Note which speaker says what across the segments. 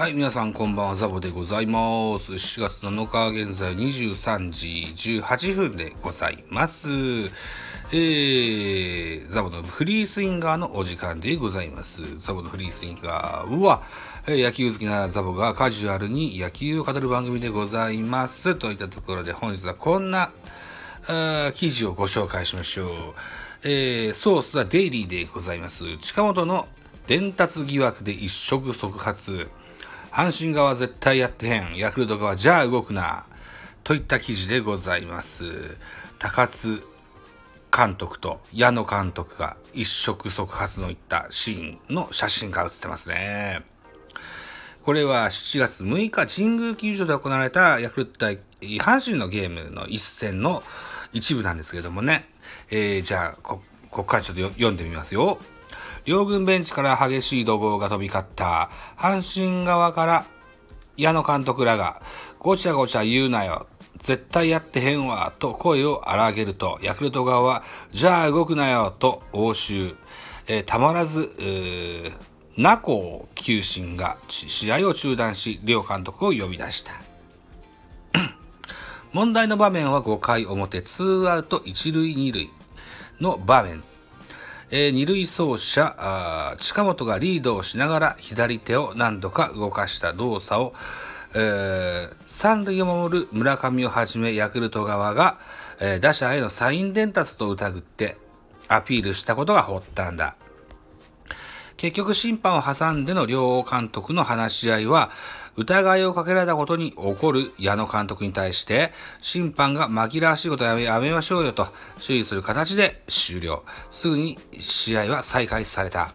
Speaker 1: はい、皆さんこんばんは、ザボでございます。7月7日、現在23時18分でございます。えー、ザボのフリースインガーのお時間でございます。ザボのフリースインガーは、えー野球好きなザボがカジュアルに野球を語る番組でございます。といったところで本日はこんな、あ記事をご紹介しましょう。えー、ソースはデイリーでございます。近本の伝達疑惑で一触即発。阪神側絶対やってへん。ヤクルト側じゃあ動くな。といった記事でございます。高津監督と矢野監督が一触即発のいったシーンの写真が写ってますね。これは7月6日神宮球場で行われたヤクルト対阪神のゲームの一戦の一部なんですけれどもね。えー、じゃあこ、ここからちょっと読んでみますよ。両軍ベンチから激しい怒号が飛び交った阪神側から矢野監督らがごちゃごちゃ言うなよ。絶対やってへんわ。と声を荒げると、ヤクルト側は、じゃあ動くなよ。と応酬。えーたまらず、えー、ナコ球審が試合を中断し、両監督を呼び出した。問題の場面は5回表、ツーアウト1塁2塁の場面。えー二塁走者あ近本がリードをしながら左手を何度か動かした動作を、えー三塁を守る村上をはじめヤクルト側が、えー打者へのサイン伝達と疑ってアピールしたことが発端だ。結局審判を挟んでの両監督の話し合いは、疑いをかけられたことに怒る矢野監督に対して、審判が紛らわしいことやめやめましょうよと注意する形で終了。すぐに試合は再開された。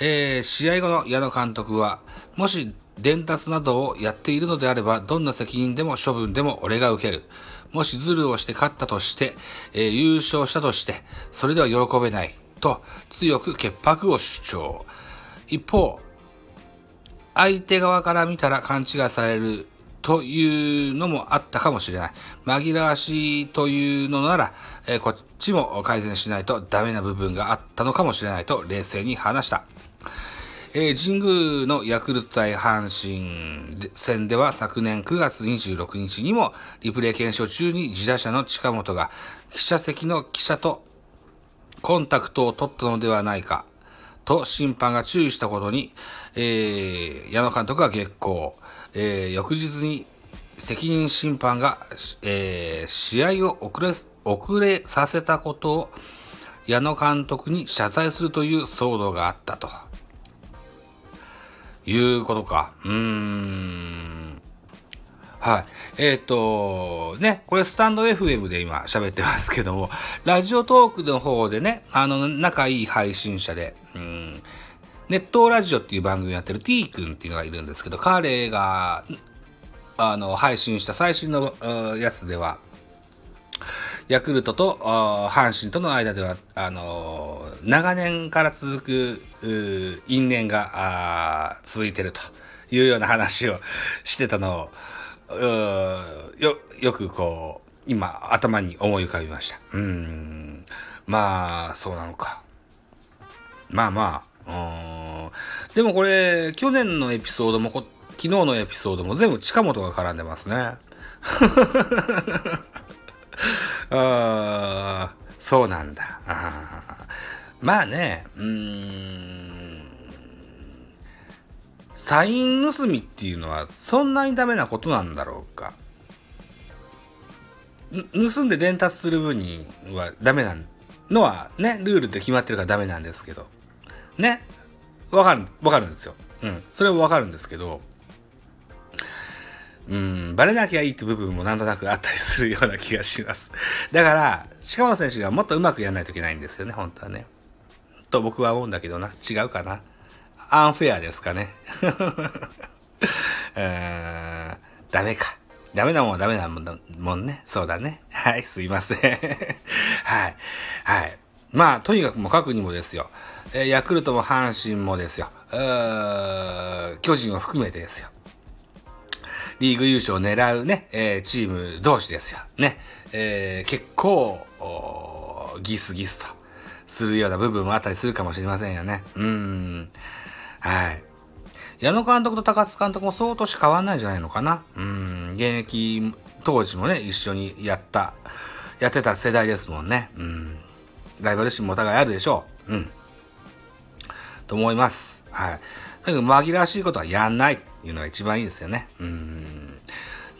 Speaker 1: えー試合後の矢野監督は、もし伝達などをやっているのであれば、どんな責任でも処分でも俺が受ける。もしズルをして勝ったとして、えー優勝したとして、それでは喜べない。と強く潔白を主張。一方、相手側から見たら勘違いされるというのもあったかもしれない。紛らわしいというのなら、えーこっちも改善しないとダメな部分があったのかもしれないと冷静に話した。えー神宮のヤクルト対阪神戦では昨年9月26日にもリプレイ検証中に自打者の近本が記者席の記者とコンタクトを取ったのではないかと審判が注意したことに、えー矢野監督が激高、えー翌日に責任審判が、えー試合を遅れ遅れさせたことを矢野監督に謝罪するという騒動があったということか。うーん。はい。えっ、と、ね、これスタンド FM で今喋ってますけども、ラジオトークの方でね、あの、仲いい配信者で、うん、ネットラジオっていう番組やってる T 君っていうのがいるんですけど、彼が、あの、配信した最新のやつでは、ヤクルトと阪神との間では、あのー長年から続く因縁が続いてるというような話をしてたのをよよくこう今頭に思い浮かびました。うん。まあそうなのか。まあまあ。うーん。でもこれ去年のエピソードもこ昨日のエピソードも全部近本が絡んでますね。ああ、そうなんだ。あまあね、うーん、サイン盗みっていうのはそんなにダメなことなんだろうか。盗んで伝達する分にはダメなのはね、ルールで決まってるからダメなんですけど。ね。わかる、わかるんですよ。うん。それはわかるんですけど、うん、バレなきゃいいって部分もなんとなくあったりするような気がします。だから、近本選手がもっとうまくやらないといけないんですよね、本当はね。と僕は思うんだけどな。違うかな。アンフェアですかね。うー、ダメか。ダメなもんはダメなもんもんね。そうだね。はい、すいません。はい。はい。まあ、とにかくもう書くにもですよ。えーヤクルトも阪神もですよ。巨人を含めてですよ。リーグ優勝を狙うね、えーチーム同士ですよ。ね。えー結構、ギスギスとするような部分もあったりするかもしれませんよね。うん。はい。矢野監督と高津監督も相当し変わんないんじゃないのかな。うん、現役当時もね、一緒にやった、やってた世代ですもんね。うん。ライバル心もお互いあるでしょう。うん。と思います。はい。だけど紛らわしいことはやんないっていうのが一番いいですよね。うん。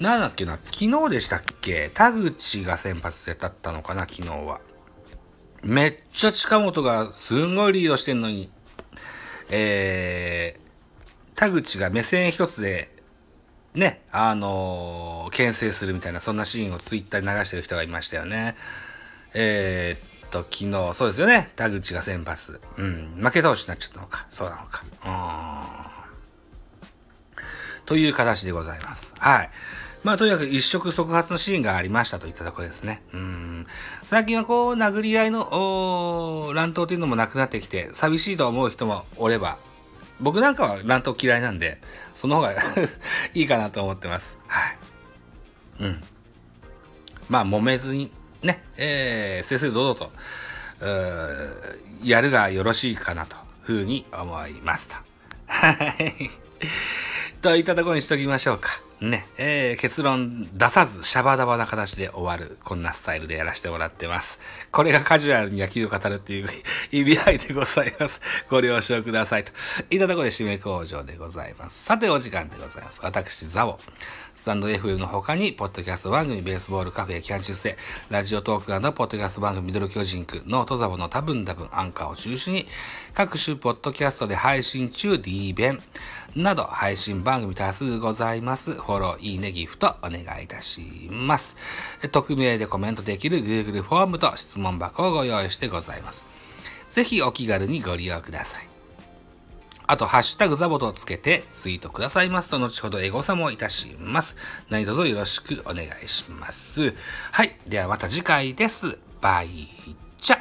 Speaker 1: なんだっけな、昨日でしたっけ？田口が先発で立ったのかな、昨日は。めっちゃ近本がすんごいリードしてんのに、えー、田口が目線一つで、ね、あのー、牽制するみたいな、そんなシーンをツイッターに流してる人がいましたよね。えー、っと、昨日、そうですよね。田口が先発。うん、負け倒しになっちゃったのか。そうなのか。うん。という形でございます。はい。まあ、とにかく一触即発のシーンがありましたといったところですね。うん。最近はこう、殴り合いの乱闘というのもなくなってきて、寂しいと思う人もおれば、僕なんかは乱闘嫌いなんで、その方が いいかなと思ってます。はい。うん。まあ、揉めずに、ね、えー、正々堂々と、やるがよろしいかなという、ふうに思いました。はい。といたところにしときましょうか。ね、えー、結論出さず、シャバダバな形で終わる、こんなスタイルでやらせてもらってます。これがカジュアルに野球を語るっていう 意味合いでございます。ご了承ください。といたところで締め口上でございます。さて、お時間でございます。私、ザボ。スタンド FM の他に、ポッドキャスト番組、ベースボールカフェ、キャンチュスで、ラジオトークなど、ポッドキャスト番組、ミドル巨人区、ノートザボの多分多分アンカーを中心に、各種ポッドキャストで配信中、D 弁など、配信番組多数ございます。フォロー、いいね、ギフト、お願いいたします。匿名でコメントできる Google フォームと質問箱をご用意してございます。ぜひお気軽にご利用ください。あと、ハッシュタグザボとつけてツイートくださいますと、後ほどエゴサもいたします。何卒よろしくお願いします。はい。ではまた次回です。バイチャ